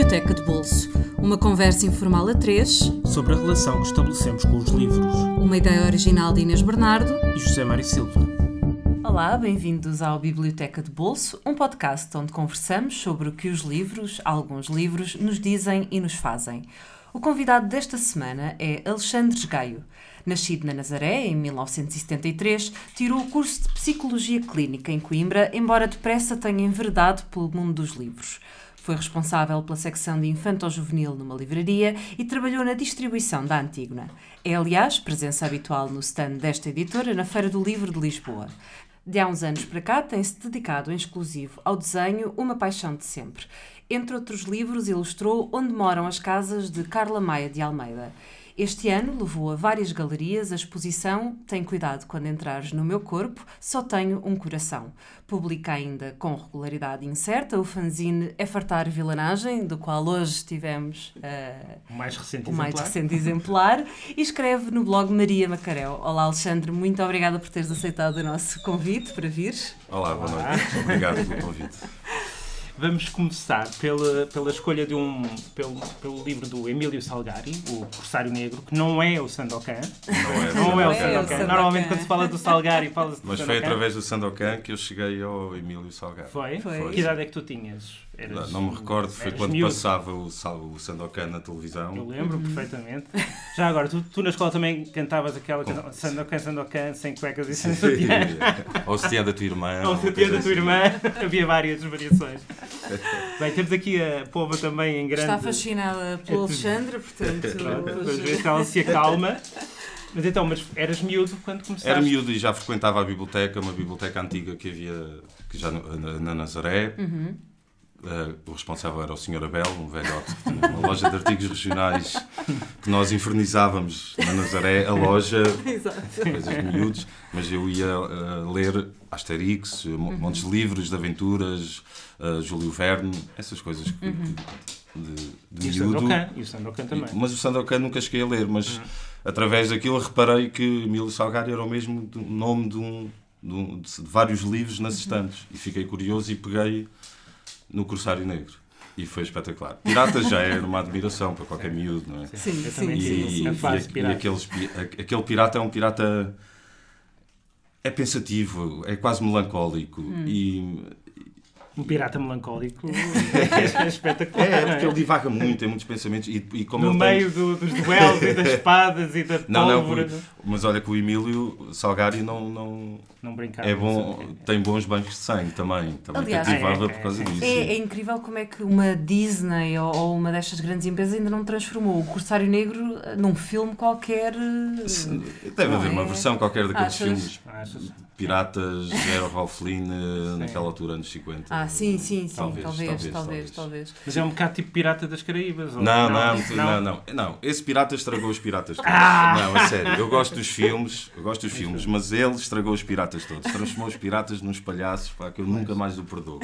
Biblioteca de Bolso, uma conversa informal a três sobre a relação que estabelecemos com os livros. Uma ideia original de Inês Bernardo e José Mário Silva. Olá, bem-vindos ao Biblioteca de Bolso, um podcast onde conversamos sobre o que os livros, alguns livros, nos dizem e nos fazem. O convidado desta semana é Alexandre Gaio. Nascido na Nazaré em 1973, tirou o curso de Psicologia Clínica em Coimbra, embora depressa tenha enveredado pelo mundo dos livros. Foi responsável pela secção de infanto-juvenil numa livraria e trabalhou na distribuição da Antígona. É, aliás, presença habitual no stand desta editora na Feira do Livro de Lisboa. De há uns anos para cá, tem-se dedicado em exclusivo ao desenho Uma Paixão de Sempre. Entre outros livros, ilustrou Onde Moram as Casas de Carla Maia de Almeida. Este ano levou a várias galerias a exposição Tem cuidado quando entrares no meu corpo, só tenho um coração. Publica ainda com regularidade incerta o fanzine É Fartar Vilanagem, do qual hoje tivemos uh, o mais recente o exemplar, mais recente exemplar e escreve no blog Maria Macarel. Olá Alexandre, muito obrigada por teres aceitado o nosso convite para vir. Olá, boa noite. Obrigado pelo convite. Vamos começar pela, pela escolha de um pelo, pelo livro do Emílio Salgari, o Corsário Negro, que não é o Sandokan. Não é, não é o Sandokan. Normalmente quando se fala do Salgari fala-se do Mas foi através do Sandokan que eu cheguei ao Emílio Salgari. Foi? foi. Que idade é que tu tinhas? Eras, não me recordo, foi quando miúdo. passava o, o Sandokan na televisão. Eu lembro uhum. perfeitamente. Já agora, tu, tu, na escola também cantavas aquela canção Sandokan, Sandokan, sem cuecas e sem sutiã. Ou sutiã da tua irmã. Ou sutiã da tua irmã. Havia várias variações. Bem, temos aqui a Pova também em grande... Está fascinada pelo Alexandre, portanto... Vamos ver se ela se acalma. Mas então, mas eras miúdo quando começaste? Era miúdo e já frequentava a biblioteca, uma biblioteca antiga que havia que já na, na Nazaré. Uhum. Uh, o responsável era o Sr. Abel, um velhote que tinha uma loja de artigos regionais que nós infernizávamos na Nazaré, a loja, coisas miúdos, mas eu ia uh, ler Asterix, uhum. montes de livros de aventuras, uh, Júlio Verne, essas coisas que, uhum. de, de e miúdo. E o Sandokan também. Mas o Sandokan nunca cheguei a ler, mas uhum. através daquilo reparei que Emílio Salgari era o mesmo nome de, um, de, um, de vários livros nas uhum. estantes e fiquei curioso e peguei no Corsário Negro. E foi espetacular. Piratas já era uma admiração para qualquer miúdo, não é? Sim, sim, sim. E, sim, sim. E, e, e aqueles, aquele pirata é um pirata. É pensativo, é quase melancólico. Hum. E um pirata melancólico é espetacular. É, porque ele divaga muito, tem muitos pensamentos. E, e como no meio tem... do, dos duelos e das espadas e da não, pólvora. Não, mas olha que o Emílio Salgari não, não, não brincava. É bom, tem bons bancos de sangue também. Também Aliás, cativava é, por causa é, disso. É, é, incrível como é que uma Disney ou, ou, uma destas grandes empresas ainda não transformou o Corsário Negro num filme qualquer. Sim, deve haver uma é? versão qualquer daqueles Achas? filmes. Achas? Piratas, era Ralph Flynn naquela altura, anos 50. Ah, sim, sim, sim. Talvez, talvez, talvez. talvez, talvez. Mas é um bocado tipo Pirata das Caraíbas? Ou... Não, não, não, não, não, não. Esse pirata estragou os piratas todos. Ah! Não, é sério. Eu gosto dos filmes, eu gosto dos filmes, mas ele estragou os piratas todos. Transformou os piratas nos palhaços, pá, que eu nunca mais o perdoo.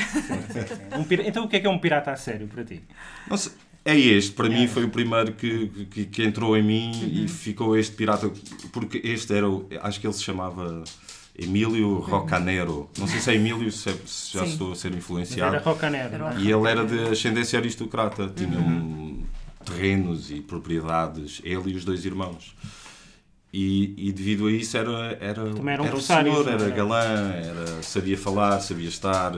Um pir... Então o que é que é um pirata a sério para ti? Não sei. É este, para é. mim foi o primeiro que, que, que entrou em mim uhum. e ficou este pirata, porque este era, o, acho que ele se chamava Emílio Rocanero. Não sei se é Emílio, se, é, já Sim. estou a ser influenciado. Mas era Rocanero. E ele era de ascendência aristocrata. Tinha uhum. terrenos e propriedades, ele e os dois irmãos. E, e devido a isso era, era, Também era, um era senhor, era galã, era, sabia falar, sabia estar.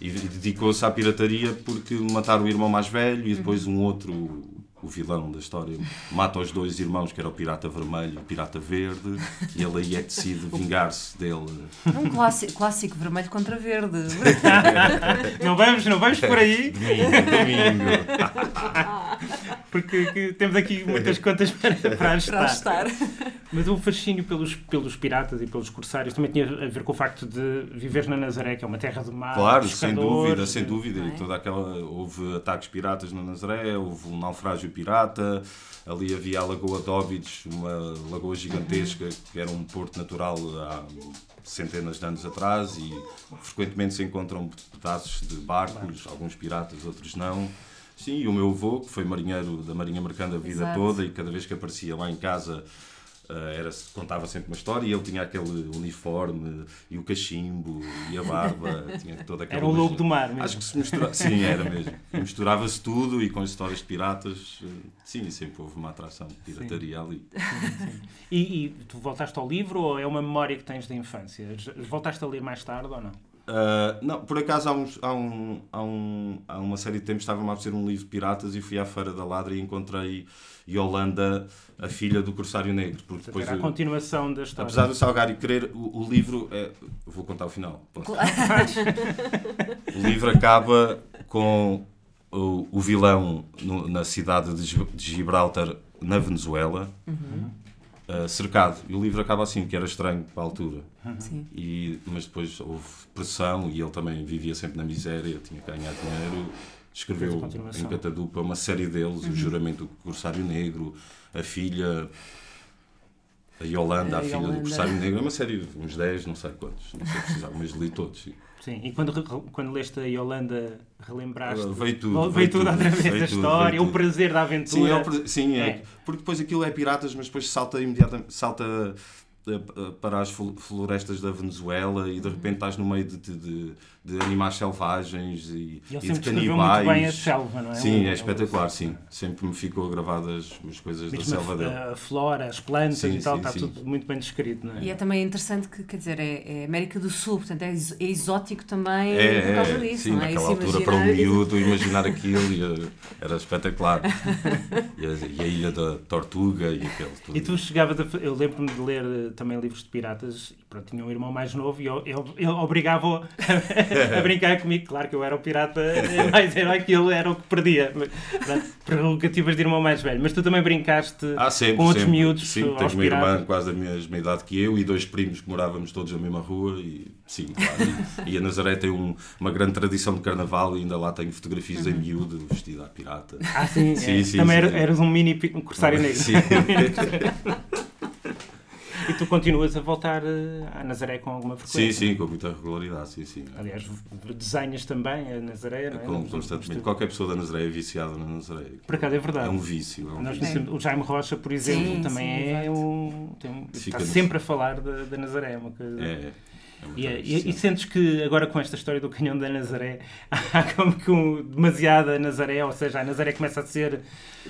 E dedicou-se à pirataria porque mataram o irmão mais velho e depois um outro o vilão da história mata os dois irmãos, que era o pirata vermelho e o pirata verde, e ele aí é que decide vingar-se dele. É um clássico, clássico vermelho contra verde. não, vamos, não vamos por aí. Domingo, domingo. Porque temos aqui muitas contas para, para ajustar. Mas o fascínio pelos, pelos piratas e pelos corsários também tinha a ver com o facto de viver na Nazaré, que é uma terra do mar. Claro, sem dúvida, sem dúvida. E toda aquela. Houve ataques piratas na Nazaré, houve um naufrágio pirata. Ali havia a Lagoa de Óbidos, uma lagoa gigantesca que era um porto natural há centenas de anos atrás e frequentemente se encontram pedaços de barcos, alguns piratas, outros não. Sim, e o meu avô, que foi marinheiro da Marinha Mercante a vida Exato. toda e cada vez que aparecia lá em casa Uh, era, contava sempre uma história e ele tinha aquele uniforme e o cachimbo e a barba. tinha toda aquela era um lobo do mar mesmo. Acho que se misturava. Sim, era mesmo. Misturava-se tudo e com as histórias de piratas, sim, sempre houve uma atração de pirataria sim. ali. Sim. E, e, tu voltaste ao livro ou é uma memória que tens da infância? Voltaste a ler mais tarde ou não? Uh, não, por acaso há, uns, há, um, há, um, há uma série de tempos estava-me a fazer um livro de piratas e fui à Feira da Ladra e encontrei Yolanda, a filha do Corsário Negro. Porque depois Era a continuação da história. Apesar do Salgari querer, o, o livro é. Vou contar o final. o livro acaba com o, o vilão no, na cidade de Gibraltar, na Venezuela. Uhum. Uh, cercado. E o livro acaba assim, que era estranho para a altura. Sim. E, mas depois houve pressão e ele também vivia sempre na miséria, tinha que ganhar dinheiro. Escreveu em Catadupa uma série deles, uhum. O Juramento do Corsário Negro, A Filha, a Yolanda, a, a filha Yolanda. do Corsário Negro. É uma série, uns 10, não sei quantos, não sei precisar, mas li todos. Sim. E quando, quando leste a Yolanda, relembraste? Veio tudo. Veio, veio tudo outra vez a história, o prazer da aventura. Sim, é, sim é. é. Porque depois aquilo é piratas, mas depois salta imediatamente, salta para as florestas da Venezuela e de repente estás no meio de, de, de animais selvagens e, e, e de canibais. muito bem a selva, não é? Sim, é espetacular, sim. Sempre me ficou gravadas as coisas Mesmo da selva a, dele. A flora, as plantas sim, e tal, sim, está sim. tudo muito bem descrito, não é? E é também interessante que, quer dizer, é, é América do Sul, portanto é, é exótico também é, por causa disso, sim, não é? naquela altura para um miúdo imaginar aquilo era espetacular. e, a, e, a, Ilha da Tortuga e aquele tudo. E tu chegavas a, eu lembro-me de ler eh, também livros de piratas, pronto, tinha um irmão mais novo e eu, eu, eu obrigava-o a, a brincar comigo. Claro que eu era o pirata, mais era aquilo, era o que perdia. Prerrogativas de irmão mais velho. Mas tu também brincaste ah, sempre, com outros sempre. miúdos. Sim, tenho uma irmã quase da mesma idade que eu e dois primos que morávamos todos na mesma rua. E sim, claro. E, e a Nazaré tem um, uma grande tradição de carnaval e ainda lá tenho fotografias uhum. em miúdo, vestida a pirata. Ah, sim, sim, é. sim Também sim, eras um mini um corsário negro. Sim. E tu continuas a voltar eh, a Nazaré com alguma frequência? Sim, sim, com muita regularidade, sim, sim. Aliás, desenhas também a Nazaré, não é? Com, constantemente. Qualquer pessoa da Nazaré é viciada na Nazaré. Por acaso é verdade. É um vício. É um Nós, vício. O Jaime Rocha, por exemplo, sim, também sim, é um, tem, está sempre a falar da, da Nazaré. É uma coisa... É. É e, e, e, sentes que agora com esta história do canhão da Nazaré há como que um, demasiada Nazaré, ou seja, a Nazaré começa a ser.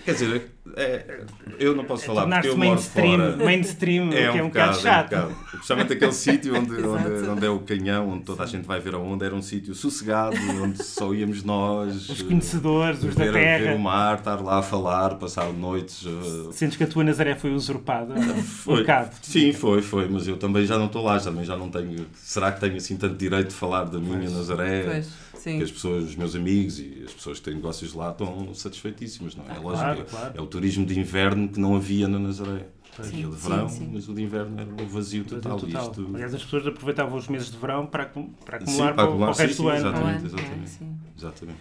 Quer dizer, é, eu não posso falar porque eu moro fora. Mainstream, é um que é um bocado, bocado chato. É um bocado. Principalmente aquele sítio onde, onde, onde, é o canhão, onde toda a gente vai ver aonde, era um sítio sossegado, onde só íamos nós. Os conhecedores, os ver, da terra. Ver o mar, estar lá a falar, passar noites. Uh... Sentes que a tua Nazaré foi usurpada? Foi. Um bocado. Sim, foi, foi, mas eu também já não estou lá, também já não tenho será que tenho assim tanto direito de falar da minha pois, Nazaré? Pois, que as pessoas, os meus amigos e as pessoas que têm negócios lá estão satisfeitíssimas, não é? é lógico, claro, claro. é o turismo de inverno que não havia na Nazaré. Sim, de verão, sim, sim. mas o de inverno era um vazio total. Vazio total. Isto... Aliás, as pessoas aproveitavam os meses de verão para, para acumular, para, para, o resto do ano. Exatamente, exatamente. É, exatamente.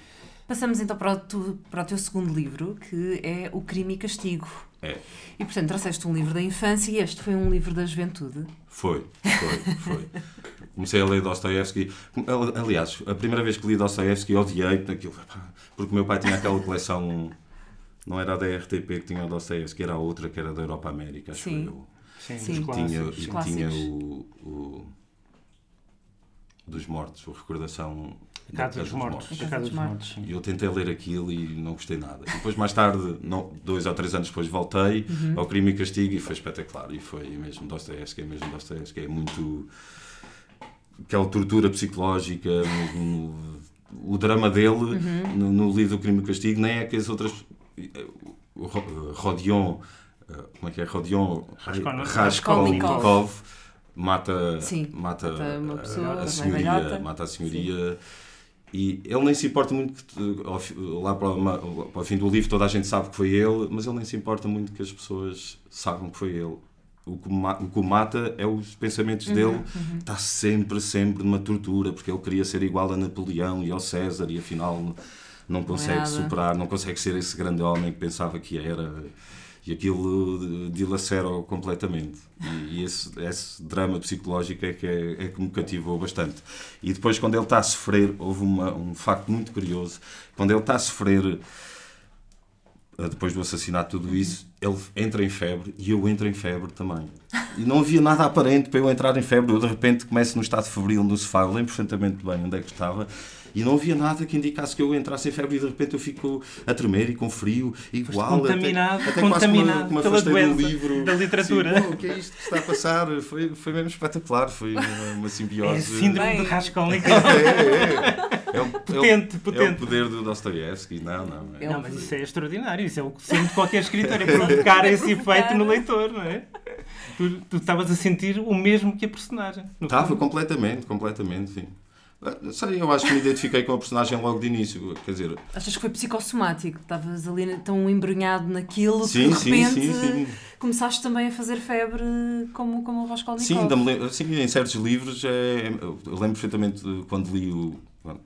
Passamos então para o, tu, para o teu segundo livro, que é O Crime e Castigo. É. E portanto trouxeste um livro da infância e este foi um livro da juventude. Foi, foi, foi. Comecei a ler Dostoevsky. Aliás, a primeira vez que li Dostoevsky odiei aquilo, porque o meu pai tinha aquela coleção, não era a da RTP que tinha o Dostoevsky, era a outra que era da Europa América, acho Sim. eu. Sim, Sim. E tinha, e tinha o, o, dos mortos, o Recordação Casa dos Mortos. Casa dos Mortos. E eu tentei ler aquilo e não gostei nada. E depois, mais tarde, não, dois ou três anos depois, voltei uhum. ao Crime e Castigo e foi espetacular. E foi mesmo Dostoevsky, é mesmo Dostoevsky. É muito. aquela tortura psicológica, mesmo, o drama dele uhum. no, no, livro do Crime e Castigo, nem é que as outras. Rodion. Como é que é? Rodion Raskolnikov. Raskolnikov mata, Sim, mata, mata pessoa, a, a senhoria, mata a senhoria. Sim. E ele nem se importa muito que lá para, para o fim do livro toda a gente sabe que foi ele, mas ele nem se importa muito que as pessoas saibam que foi ele. O que, o que o mata é os pensamentos uhum, dele. Uhum. Está sempre, sempre numa tortura, porque ele queria ser igual a Napoleão e ao César e afinal não consegue não é superar, não consegue ser esse grande homem que pensava que era e aquilo dilacera completamente. E, esse, esse, drama psicológico é que, é, é que me cativou bastante. E depois, quando ele está a sofrer, houve uma, um facto muito curioso: quando ele está a sofrer depois do assassinato, tudo isso, ele entra em febre e eu entro em febre também. E não havia nada aparente para eu entrar em febre. Eu de repente começo no estado febril no sofá, eu lembro perfeitamente bem onde é que estava e não havia nada que indicasse que eu entrasse em febre e de repente eu fico a tremer e com frio, igual. contaminado, até, até contaminado quase pela doença do livro. da literatura. Assim, o que é isto que está a passar? Foi, foi mesmo espetacular, foi uma, uma simbiose. É síndrome Bem... de Raskolnikov. é, é, é. É o, potente, é o, potente. É o poder do Dostoiévski. Não, não. É. Não, mas isso é extraordinário. Isso é o sonho de qualquer escritor, é provocar é esse efeito no leitor, não é? Tu estavas a sentir o mesmo que a personagem. Estava, completamente, completamente, sim. Ah, sei, eu acho que me identifiquei com a personagem logo de início. Quer dizer. Achas que foi psicossomático? Estavas ali tão embrunhado naquilo sim, que de repente sim, sim, sim. começaste também a fazer febre como, como o Raskolnikov. Sim, sim, em certos livros. É, eu lembro perfeitamente quando li o,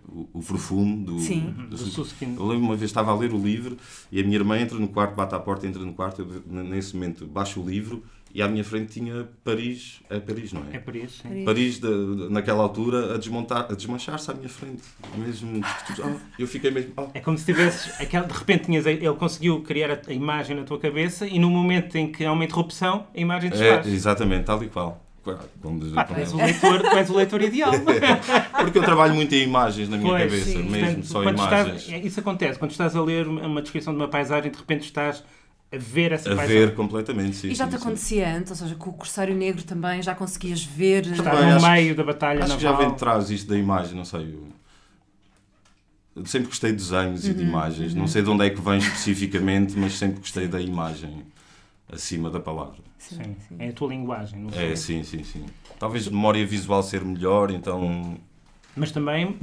o, o Perfume do, Sim. do, do Eu lembro uma vez estava a ler o livro e a minha irmã entra no quarto, bate à porta, entra no quarto. Eu, nesse momento baixo o livro e à minha frente tinha Paris, é Paris, não é? É Paris, sim. Paris, de, de, naquela altura, a, desmontar, a desmanchar-se à minha frente. Mesmo, oh, eu fiquei mesmo. Oh. É como se tivesses. Aquela, de repente tinhas, ele conseguiu criar a, a, imagem na tua cabeça e no momento em que há uma interrupção, a imagem desfaz. É, exatamente, tal e qual. Quando, ah, tu, és o leitor, tu és o leitor ideal. Porque eu trabalho muito em imagens na minha pois, cabeça, sim. mesmo Portanto, só imagens. Estás, isso acontece, quando estás a ler uma descrição de uma paisagem, de repente estás a ver essa a paisagem. ver completamente, sim. E já sim, te acontecia sim. antes, ou seja, com o Corsário Negro também já conseguias ver. Estar no acho, meio da batalha Acho naval. que já vem de trás isto da imagem, não sei. Eu sempre gostei de desenhos uhum, e de uhum, imagens. Uhum. Não sei de onde é que vem especificamente, mas sempre gostei da imagem acima da palavra. Sim, sim. É a tua linguagem, não É, sim, sim, sim. Talvez memória visual ser melhor, então. Mas também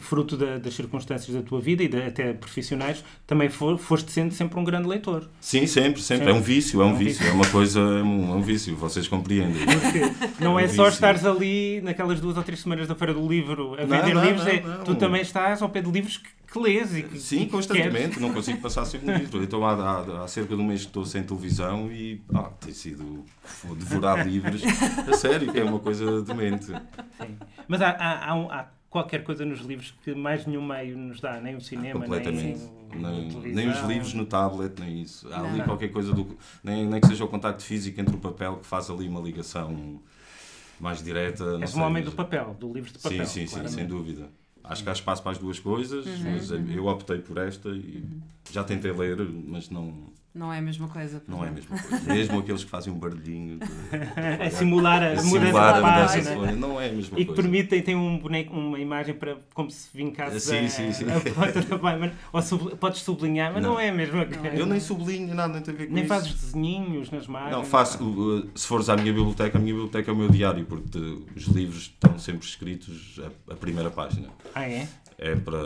fruto da, das circunstâncias da tua vida e de, até profissionais, também for, foste sendo sempre um grande leitor. Sim, sempre, sempre. É um vício, é um, é um vício. vício. É uma coisa, é um, é um vício, vocês compreendem. Porque não é, é um só estares ali naquelas duas ou três semanas da Feira do Livro a vender não, livros, não, é, tu também estás ao pé de livros que, que lês e que Sim, e constantemente, não consigo passar sem um livro. Então há, há, há, cerca de um mês que estou sem televisão e ah, tem sido devorar livros. A sério, que é uma coisa demente. Sim. Mas há, há, há, há qualquer coisa nos livros que mais nenhum meio nos dá, nem o cinema, nem, nem, nem, os livros no tablet, nem isso. Há ali qualquer coisa do. Nem, nem que seja o contacto físico entre o papel que faz ali uma ligação mais direta. És um homem do papel, do livro de papel. Sim, sim, sim, sem dúvida. Acho que há espaço para as duas coisas, uhum, mas uhum. eu optei por esta e uhum. já tentei ler, mas não não é a mesma coisa. Não é a mesma coisa. Mesmo aqueles que fazem um barulhinho. De, a simular a, a mudança da página. Não é a mesma e coisa. E que permitem, tem um boneco, uma imagem para, como se vincasse sim, a, sim, sim. a porta da página. Ou sub, podes sublinhar, mas não, não é a mesma coisa. Eu nem sublinho, nada, nem tem a ver com nem isso. Nem fazes desenhinhos nas máquinas. Não, faço. Se fores à minha biblioteca, a minha biblioteca é o meu diário, porque os livros estão sempre escritos a, a primeira página. Ah, é? É para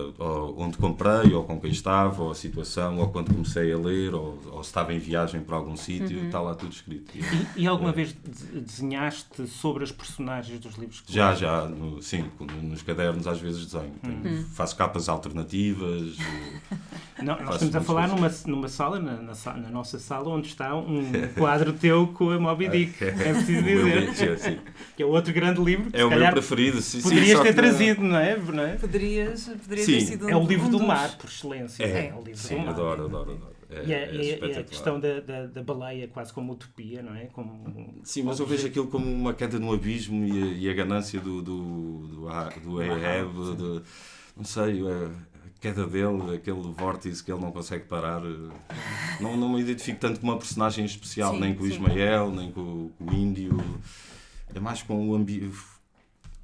onde comprei, ou com quem estava, ou a situação, ou quando comecei a ler, ou, ou se estava em viagem para algum sítio, uhum. está lá tudo escrito. E, e alguma é. vez desenhaste sobre as personagens dos livros que Já, já, no, sim, nos cadernos às vezes desenho. Tenho, uhum. Faço capas alternativas. Não, nós estamos a falar numa, numa sala, na, na, na, nossa sala, onde está um quadro teu com a Moby Dick. É, é preciso dizer. É, que é outro grande livro. É o meu preferido. Sim, poderias sim, ter trazido, não é? não é? Poderias poderia Sim. ter sido É o livro um do dos... mar, por excelência. É, é o livro Sim, do mar. adoro, adoro, adoro. É, e, a, é, é a questão da, da, da, baleia quase como utopia, não é? Como, Sim, mas eu vejo aquilo como uma queda no abismo e a, e a ganância do, do, do, do Ahab, do, não sei, queda dele, aquele vórtice que ele não consegue parar. Não, não me identifico tanto com uma personagem especial, sim, nem com o Ismael, nem com, com o Índio. É mais com o ambiente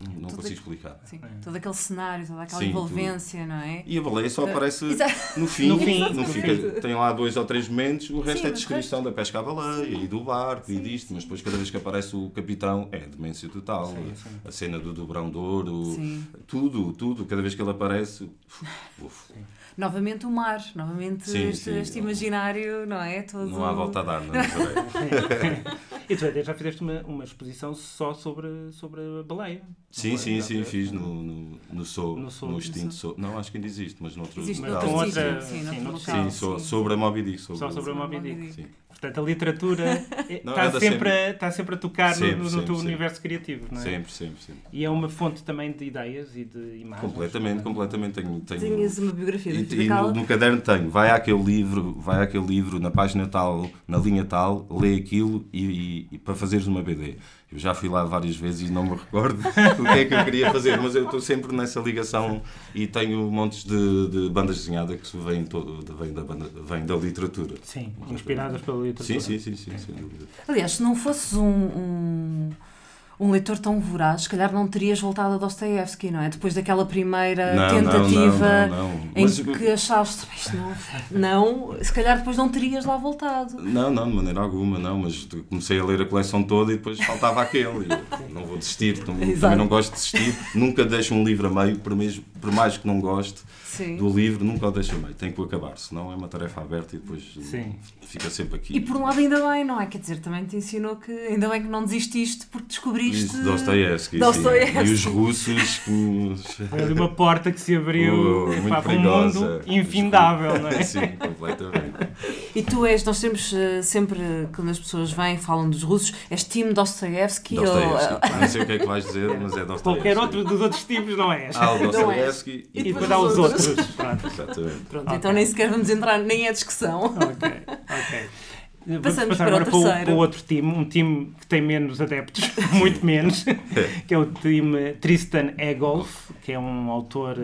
não todo consigo explicar. Sim, é. Todo aquele cenário, toda aquela sim, envolvência, tudo. não é? E a baleia só aparece no fim. no fim, no fica, tem lá dois ou três momentos, o resto sim, é descrição resto... da pesca à baleia e do barco sim, e disto, mas depois cada vez que aparece o capitão é demência total. A cena do dobrão de ouro, tudo, tudo, cada vez que ele aparece. Uf, novamente o mar, novamente sim, este, sim, este imaginário, não é? Todo... Não há volta a dar, não é? e tu já fizeste uma, uma exposição só sobre, sobre a baleia. Sim, sim, sim, fiz no, no, no Sou, no, Sou, no extinto Sou. Não, acho que ainda existe, mas noutro existe noutro outra, sim, sim, sim, sim, sobre a Moby Dick. Sobre só sobre a Moby Dick. Portanto, a literatura está, sempre, sempre... está sempre a tocar sempre, no, no sempre, teu universo criativo, não é? Sempre, sempre, sempre. E é uma fonte também de ideias e de imagens. Completamente, completamente. Tenho, tenho... Tinhas uma biografia e, e no, no, caderno tenho. Vai àquele livro, vai àquele livro, na página tal, na linha tal, lê aquilo e, e, e para fazeres uma BD. Eu já fui lá várias vezes e não me recordo o que é que eu queria fazer, mas eu estou sempre nessa ligação e tenho montes de, de bandas desenhadas que vêm, todo, vêm, da banda, vêm da literatura. Sim, inspiradas pela literatura. Sim, sim, sim, sim, sem dúvida. Aliás, se não fosses um, um um leitor tão voraz, se calhar não terias voltado a Dostoevsky, não é? Depois daquela primeira não, tentativa não, não, em Mas, que achaste, não, não, se calhar depois não terias lá voltado. Não, não, de maneira alguma, não, mas comecei a ler a coleção toda e depois faltava aquele. não vou desistir, também não gosto de desistir, nunca deixo um livro a meio, por, mesmo, por mais que não goste Sim. do livro, nunca o deixo a meio, tem que acabar, senão é uma tarefa aberta e depois Sim. fica sempre aqui. E por um lado ainda bem, não é? Quer dizer, também te ensinou que ainda bem que não desististe porque descobriste... Dostoiévski. E os russos... Foi ali uma porta que se abriu oh, para um mundo infindável, não é? Sim, completamente. E tu és, nós temos uh, sempre, quando as pessoas vêm falam dos russos, és time Dostoiévski? Dostoiévski, ou... não sei o que é que vais dizer, mas é Dostoiévski. Qualquer outro dos outros tipos não és. Ah, o Dostoiévski e, e depois há os outros. Pronto. Exatamente. Pronto, okay. então nem sequer vamos entrar nem a discussão. Ok, ok. Passamos para o terceiro. Para o, outro time, um time que tem menos adeptos, muito menos, que é o time Tristan Egolf, que é um autor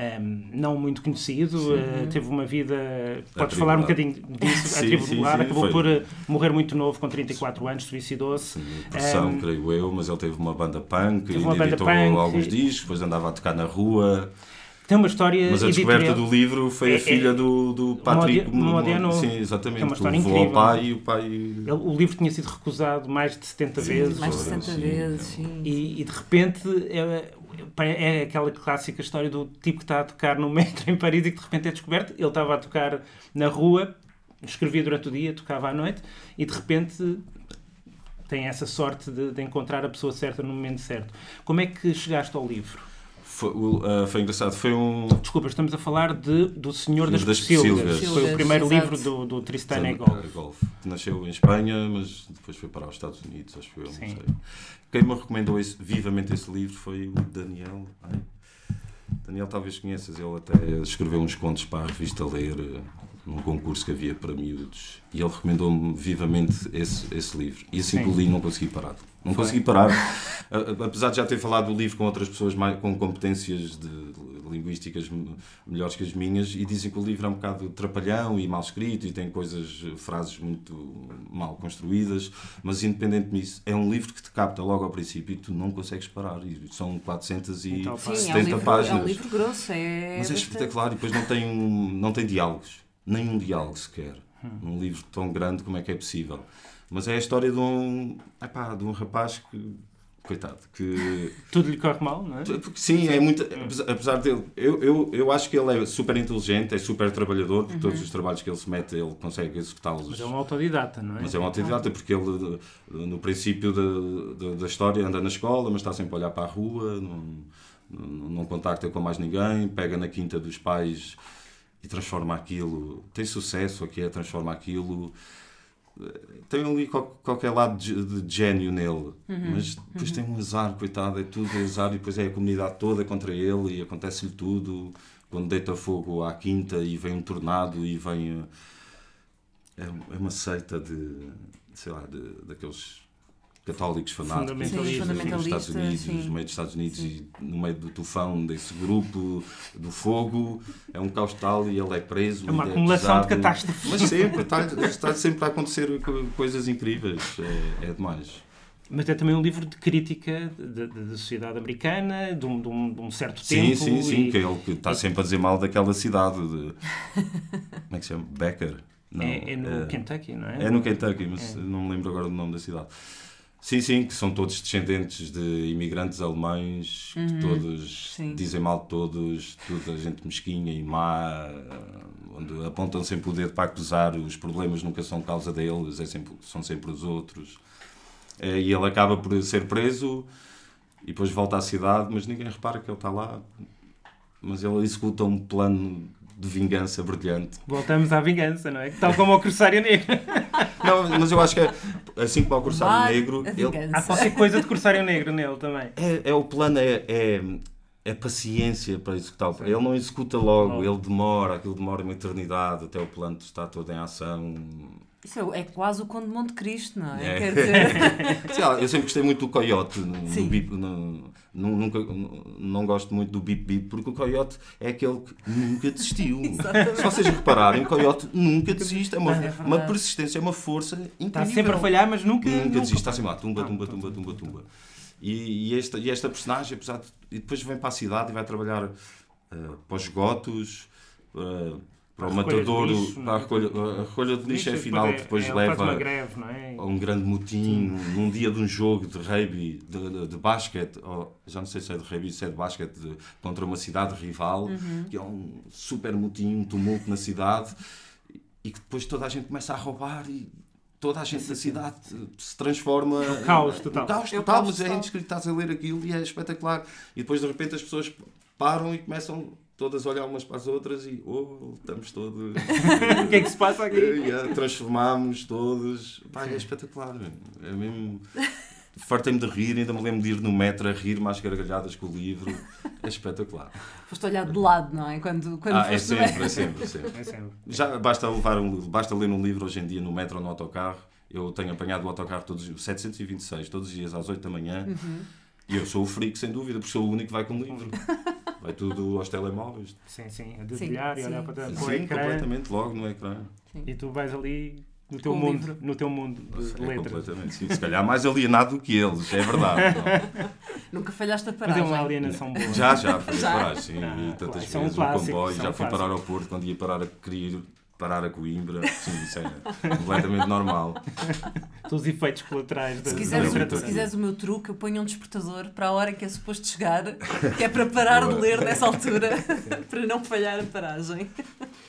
um, não muito conhecido, uh, teve uma vida. Podes falar um bocadinho disso? Sim, atribulada, sim, sim, acabou foi. por uh, morrer muito novo, com 34 anos, suicidou-se. Depressão, um, creio eu, mas ele teve uma banda punk, e editou punk, alguns discos, depois andava a tocar na rua. Tem uma história. Mas a descoberta do livro foi é, a filha é, do, do Patrick Modiano. Sim, exatamente. É uma história incrível. Ao pai e o pai. Ele, o livro tinha sido recusado mais de 70 sim, vezes. Mais de 70 sim, vezes, sim. E, e de repente é, é aquela clássica história do tipo que está a tocar no metro em Paris e que de repente é descoberto. Ele estava a tocar na rua, escrevia durante o dia, tocava à noite e de repente tem essa sorte de, de encontrar a pessoa certa no momento certo. Como é que chegaste ao livro? Foi, uh, foi, engraçado. Foi um. Desculpa, estamos a falar de, do Senhor das, das Silgas. Foi o primeiro Exato. livro do, do Tristan e Golf. Nasceu em Espanha, mas depois foi para os Estados Unidos, acho que eu, não sei. Quem me recomendou esse, vivamente esse livro foi o Daniel. Ai? Daniel, talvez conheças, ele até escreveu uns contos para a revista Ler, eh, num concurso que havia para miúdos. E ele recomendou-me vivamente esse, esse livro. E assim que o li, não consegui parar. Não Foi. consegui parar. Apesar de já ter falado do livro com outras pessoas mais, com competências de linguísticas melhores que as minhas, e dizem que o livro é um bocado trapalhão e mal escrito e tem coisas, frases muito mal construídas, mas independente disso, é um livro que te capta logo ao princípio e tu não consegues parar. E são 470 então, Sim, é um livro, páginas. É um livro grosso, é. Mas é espetacular e depois não tem, um, não tem diálogos, nenhum diálogo sequer. Hum. Um livro tão grande, como é que é possível? Mas é a história de um, epá, de um rapaz que coitado, que... Tudo lhe corre mal, não é? Sim, é muito... Apesar dele... Eu, eu, eu acho que ele é super inteligente, é super trabalhador, porque uhum. todos os trabalhos que ele se mete, ele consegue executá-los. Mas é um autodidata, não é? Mas é um autodidata, porque ele, no princípio da, da, da história, anda na escola, mas está sempre a olhar para a rua, não, não, não contacta com mais ninguém, pega na quinta dos pais e transforma aquilo... Tem sucesso aqui, é transforma aquilo tem ali qualquer lado de, de gênio nele, uhum, mas depois uhum. tem um azar, coitado, é tudo azar e depois é a comunidade toda contra ele e acontece-lhe tudo. Quando deita fogo à quinta e vem um tornado e vem. É, é uma seita de. sei lá, de, daqueles católicos fanáticos sim, nos Estados Unidos, sim. no meio dos Estados Unidos sim. e no meio do tufão desse grupo do fogo, é um caos tal e ele é preso. É uma é acumulação é de catástrofes. Mas sempre, está, está sempre a acontecer coisas incríveis, é, é demais. Mas é também um livro de crítica da sociedade americana, de um, de um, de um certo tempo. Sim, sim, sim, e... que é ele que está sempre a dizer mal daquela cidade de... Como é que se chama? Becker. Não, é, é no é, Kentucky, não é? É no Kentucky, mas é. não me lembro agora do nome da cidade. Sim, sim, que são todos descendentes de imigrantes alemães, uhum, que todos sim. dizem mal de todos, toda a gente mesquinha e má, onde apontam sempre o dedo para acusar, os problemas nunca são causa deles, é sempre, são sempre os outros. É, e ele acaba por ser preso e depois volta à cidade, mas ninguém repara que ele está lá. Mas ele executa um plano de vingança brilhante. Voltamos à vingança, não é? Tal como ao Corsário Negro. Não, mas eu acho que é, assim como ao Corsário Negro, ele, há qualquer coisa de Corsário Negro nele também. É, é o plano, é, é, é paciência para executar. Ele não executa logo, logo, ele demora, aquilo demora uma eternidade até o plano estar todo em ação. Isso é, é quase o Conde de Monte Cristo, não é? é. Quer dizer... Sim, eu sempre gostei muito do Coyote. No, no bip, no, nunca, não gosto muito do Bip Bip, porque o Coyote é aquele que nunca desistiu. Se vocês repararem, o Coyote nunca desiste. É uma, é uma persistência, é uma força incrível. Está sempre a falhar, mas nunca. Nunca, nunca desiste. Está sempre lá, tumba, tumba, tumba, tumba, tumba. E, e, esta, e esta personagem, apesar de. E depois vem para a cidade e vai trabalhar uh, para os gotos. Uh, para o matadouro, para a recolha, a recolha de lixo é final que depois é, leva greve, é? a um grande motim num dia de um jogo de rugby, de, de, de basquete, ou, já não sei se é de rugby, se é de basquete, de, contra uma cidade rival, uhum. que é um super motim, um tumulto na cidade, e que depois toda a gente começa a roubar e toda a gente da cidade se transforma. É caos total. caos total, mas é indescrito, estás a ler aquilo e é espetacular. E depois de repente as pessoas param e começam todas olhar umas para as outras e oh, estamos todos. o que é que se passa aqui? Yeah, transformámos todos. Pá, é espetacular. É mesmo. Fartei-me de rir, ainda me lembro de ir no metro a rir mais gargalhadas com o livro. É espetacular. Foste olhar de lado, não é? Quando, quando ah, é sempre, é sempre, é sempre, é sempre. Já basta, levar um, basta ler um livro hoje em dia no metro ou no autocarro. Eu tenho apanhado o autocarro todos 726, todos os dias às 8 da manhã. Uhum. E eu sou o freak, sem dúvida, porque sou o único que vai com o livro. Vai tudo aos telemóveis. Sim, sim, a dedilhar e olhar para, sim, o ecrã. completamente, logo no ecrã. Sim. E tu vais ali no teu mundo, livro. no teu mundo de é, letras. Completamente, sim. Se calhar mais alienado do que eles, é verdade. Nunca falhaste a paragem. Mas é uma alienação boa. Já, já, foi a paragem, sim. Não, e tantas claro, vezes um o comboio, já fui parar ao Porto quando ia parar a querer parar a Coimbra, sim, isso é completamente normal. Os efeitos colaterais da se quiseres, se quiseres o meu truque, eu ponho um despertador para a hora que é suposto chegar, que é para parar Boa. de ler nessa altura, para não falhar a paragem.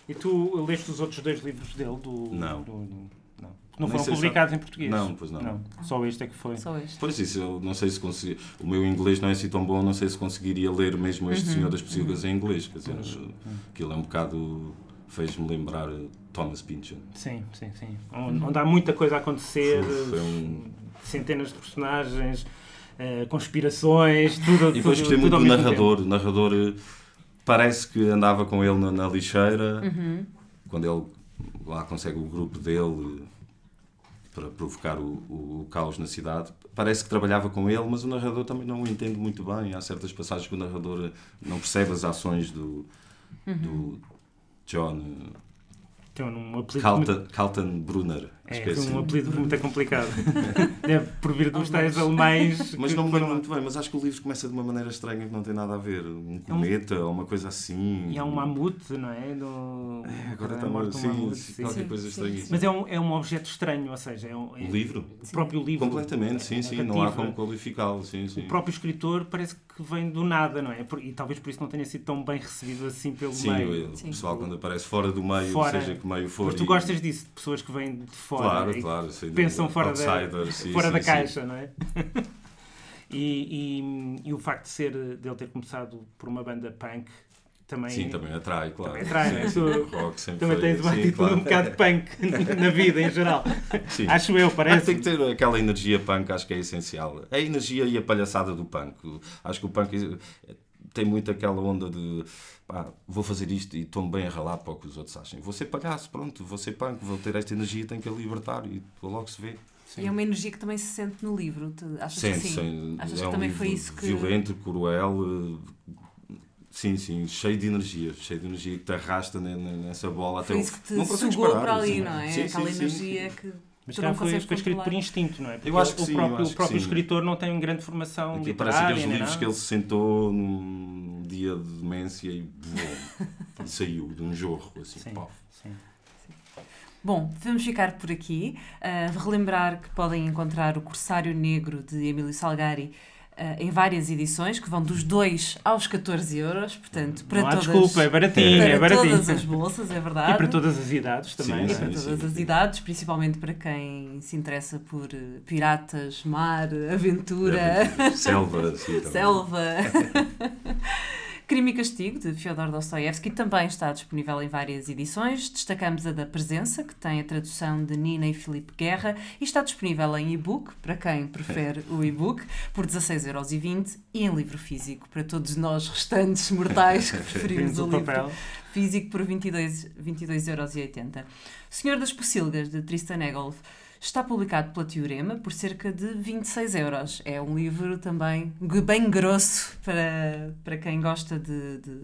E tu leste os outros dois livros dele? Do, não. Do, do, não. Não foram publicados só... em português? Não, pois não. não. Só este é que foi. Só este. Pois isso, eu não sei se consegui. O meu inglês não é assim tão bom, não sei se conseguiria ler mesmo este uhum. Senhor das Pocilgas uhum. em inglês. Quer dizer, uhum. aquilo é um bocado fez-me lembrar Thomas Pynchon. Sim, sim, sim. Onde, onde há muita coisa a acontecer, um... centenas de personagens, uh, conspirações, tudo. E depois gostei muito do narrador. O narrador eh, parece que andava com ele na, na lixeira, uhum. quando ele lá consegue o grupo dele para provocar o, o, o, caos na cidade. Parece que trabalhava com ele, mas o narrador também não o entende muito bem. Há certas passagens que o narrador eh, não percebe as ações do, uhum. do John. Tem um apelido. Calton, muito... Calton Brunner. É, é um apelido muito complicado. Deve provir dos tais alemães. Mas não me lembro muito bem, mas acho que o livro começa de uma maneira estranha que não tem nada a ver. Um cometa é um... ou uma coisa assim. E há um mamute, não é? Do... É, agora está um sim, mamute, sim, qualquer sim, coisa estranha. Mas é um, é um objeto estranho, ou seja, é um, é... o livro? O próprio livro. Completamente, sim, sim. Não há como qualificá-lo. Sim, sim. O próprio escritor parece que vem do nada, não é? E talvez por isso não tenha sido tão bem recebido assim pelo sim, meio. Sim, o pessoal quando aparece fora do meio, fora... seja que meio for. Mas tu gostas disso, de pessoas que vêm de fora. Claro, claro pensam fora da, sim, fora sim, da caixa, não é? e, e, e, o facto de ser dele ter começado por uma banda punk também sim também atrai claro também atrai né? tu, também tens uma atitude claro. um bocado punk na vida em geral sim. acho eu parece ah, tem que ter aquela energia punk acho que é essencial a energia e a palhaçada do punk acho que o punk tem muito aquela onda de pá, vou fazer isto e estou-me bem a ralar para o que os outros achem. Vou ser palhaço, pronto, vou ser punk, vou ter esta energia, tenho que a libertar e logo se vê. Sim. E é uma energia que também se sente no livro. Achas sente, que sim? Achas é que um também foi isso que. Violento, cruel. Sim, sim, cheio de energia, cheio de energia que te arrasta nessa bola foi até isso que te não sugou parar, para ali, não é? Sim, Aquela sim, energia sim. que mas tu não foi, foi escrito por instinto, não é? Porque eu acho que o sim, próprio, o próprio escritor não tem grande formação Aqui literária. Parece aqueles livros que ele se sentou num dia de demência e, e saiu de um jorro, assim, sim, sim. Bom, vamos ficar por aqui. Uh, relembrar que podem encontrar o Corsário Negro de Emílio Salgari Uh, em várias edições, que vão dos 2 aos 14 euros, portanto, para Não todas, desculpa, é baratinho, para é baratinho. todas as bolsas, é verdade. E para todas as idades também. Sim, e para sim, todas sim. as idades, principalmente para quem se interessa por uh, piratas, mar, aventura, selva, sim, selva. Crime e Castigo, de Fyodor Dostoevsky, também está disponível em várias edições. Destacamos a da Presença, que tem a tradução de Nina e Filipe Guerra, e está disponível em e-book, para quem prefere o e-book, por 16,20€ e em livro físico, para todos nós restantes mortais que preferimos o, o livro físico, por 22,80€. 22 Senhor das Pocilgas, de Tristan Egolf Está publicado pela Teorema por cerca de 26 euros. É um livro também bem grosso para, para quem gosta de, de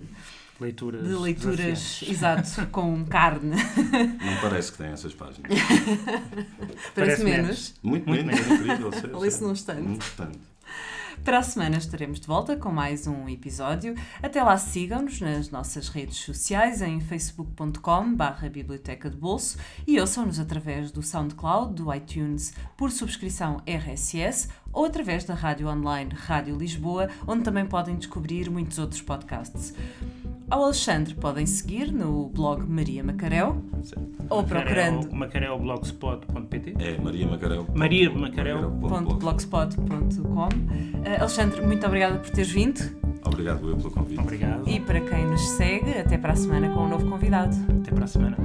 leituras, de leituras exato, com carne. Não parece que tem essas páginas. parece, parece menos. menos. Muito, Muito menos, incrível. Lê-se num instante. Num instante. Para a semana estaremos de volta com mais um episódio. Até lá sigam-nos nas nossas redes sociais em facebook.com barra biblioteca de bolso e ouçam-nos através do SoundCloud, do iTunes, por subscrição RSS ou através da rádio online Rádio Lisboa, onde também podem descobrir muitos outros podcasts. Ao Alexandre podem seguir no blog Maria Macarel Sim. ou procurando macareoblogspot.pt É Maria Macarel. Maria Macarel. blogspot.com uh, Alexandre, muito obrigada por teres vindo. Obrigado eu pelo convite. Obrigado. E para quem nos segue, até para a semana com um novo convidado. Até para a semana.